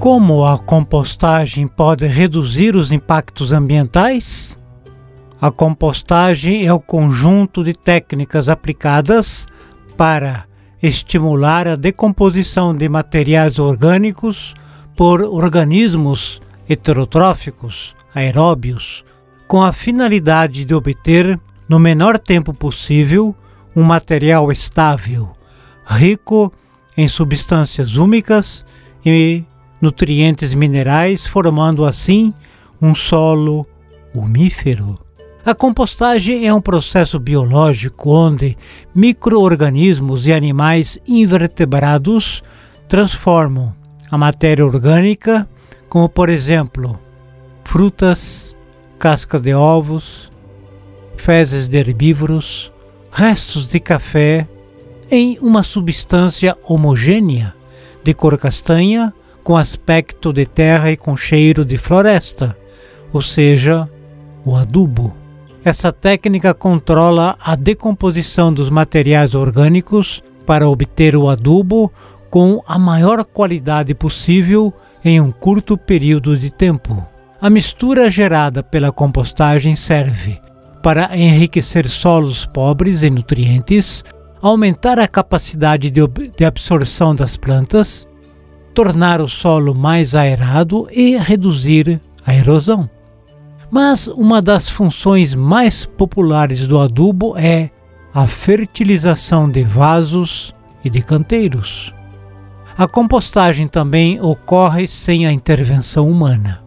Como a compostagem pode reduzir os impactos ambientais? A compostagem é o conjunto de técnicas aplicadas para estimular a decomposição de materiais orgânicos por organismos heterotróficos, aeróbios, com a finalidade de obter, no menor tempo possível, um material estável, rico em substâncias úmicas e nutrientes minerais, formando assim um solo umífero. A compostagem é um processo biológico onde microorganismos e animais invertebrados transformam a matéria orgânica, como por exemplo frutas, casca de ovos, fezes de herbívoros, restos de café, em uma substância homogênea de cor castanha com aspecto de terra e com cheiro de floresta, ou seja, o adubo. Essa técnica controla a decomposição dos materiais orgânicos para obter o adubo com a maior qualidade possível em um curto período de tempo. A mistura gerada pela compostagem serve para enriquecer solos pobres em nutrientes, aumentar a capacidade de, de absorção das plantas, tornar o solo mais aerado e reduzir a erosão. Mas uma das funções mais populares do adubo é a fertilização de vasos e de canteiros. A compostagem também ocorre sem a intervenção humana.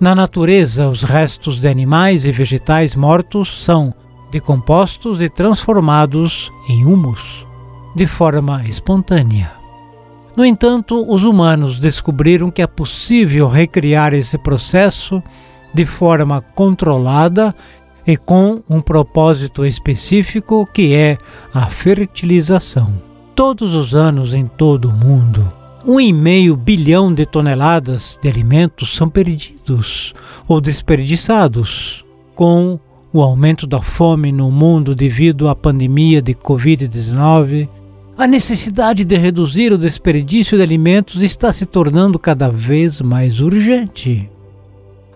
Na natureza, os restos de animais e vegetais mortos são decompostos e transformados em humus, de forma espontânea. No entanto, os humanos descobriram que é possível recriar esse processo de forma controlada e com um propósito específico que é a fertilização. Todos os anos em todo o mundo, um e meio bilhão de toneladas de alimentos são perdidos ou desperdiçados com o aumento da fome no mundo devido à pandemia de Covid-19. A necessidade de reduzir o desperdício de alimentos está se tornando cada vez mais urgente.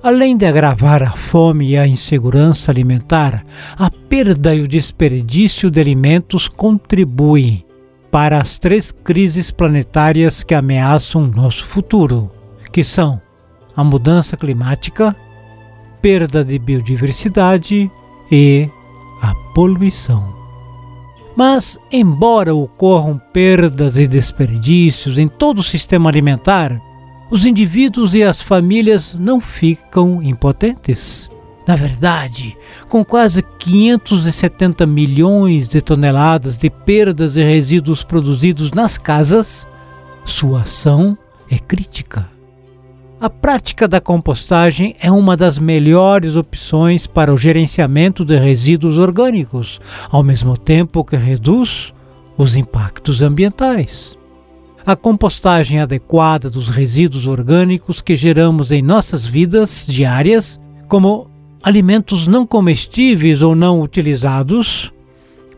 Além de agravar a fome e a insegurança alimentar, a perda e o desperdício de alimentos contribuem para as três crises planetárias que ameaçam nosso futuro, que são a mudança climática, perda de biodiversidade e a poluição. Mas, embora ocorram perdas e desperdícios em todo o sistema alimentar, os indivíduos e as famílias não ficam impotentes. Na verdade, com quase 570 milhões de toneladas de perdas e resíduos produzidos nas casas, sua ação é crítica. A prática da compostagem é uma das melhores opções para o gerenciamento de resíduos orgânicos, ao mesmo tempo que reduz os impactos ambientais. A compostagem adequada dos resíduos orgânicos que geramos em nossas vidas diárias, como alimentos não comestíveis ou não utilizados,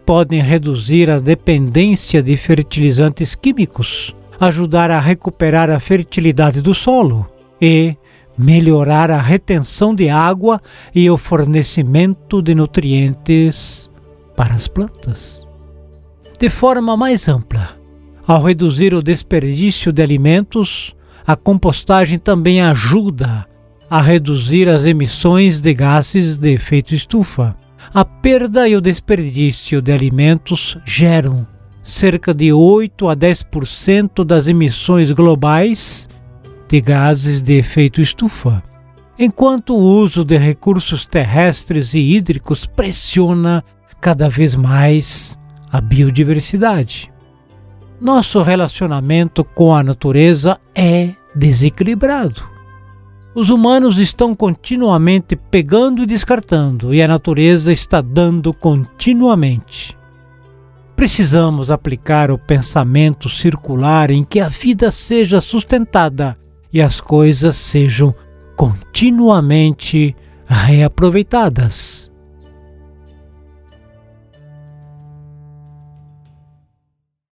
podem reduzir a dependência de fertilizantes químicos, ajudar a recuperar a fertilidade do solo e melhorar a retenção de água e o fornecimento de nutrientes para as plantas. De forma mais ampla, ao reduzir o desperdício de alimentos, a compostagem também ajuda a reduzir as emissões de gases de efeito estufa. A perda e o desperdício de alimentos geram cerca de 8 a 10% das emissões globais de gases de efeito estufa, enquanto o uso de recursos terrestres e hídricos pressiona cada vez mais a biodiversidade. Nosso relacionamento com a natureza é desequilibrado. Os humanos estão continuamente pegando e descartando, e a natureza está dando continuamente. Precisamos aplicar o pensamento circular em que a vida seja sustentada e as coisas sejam continuamente reaproveitadas.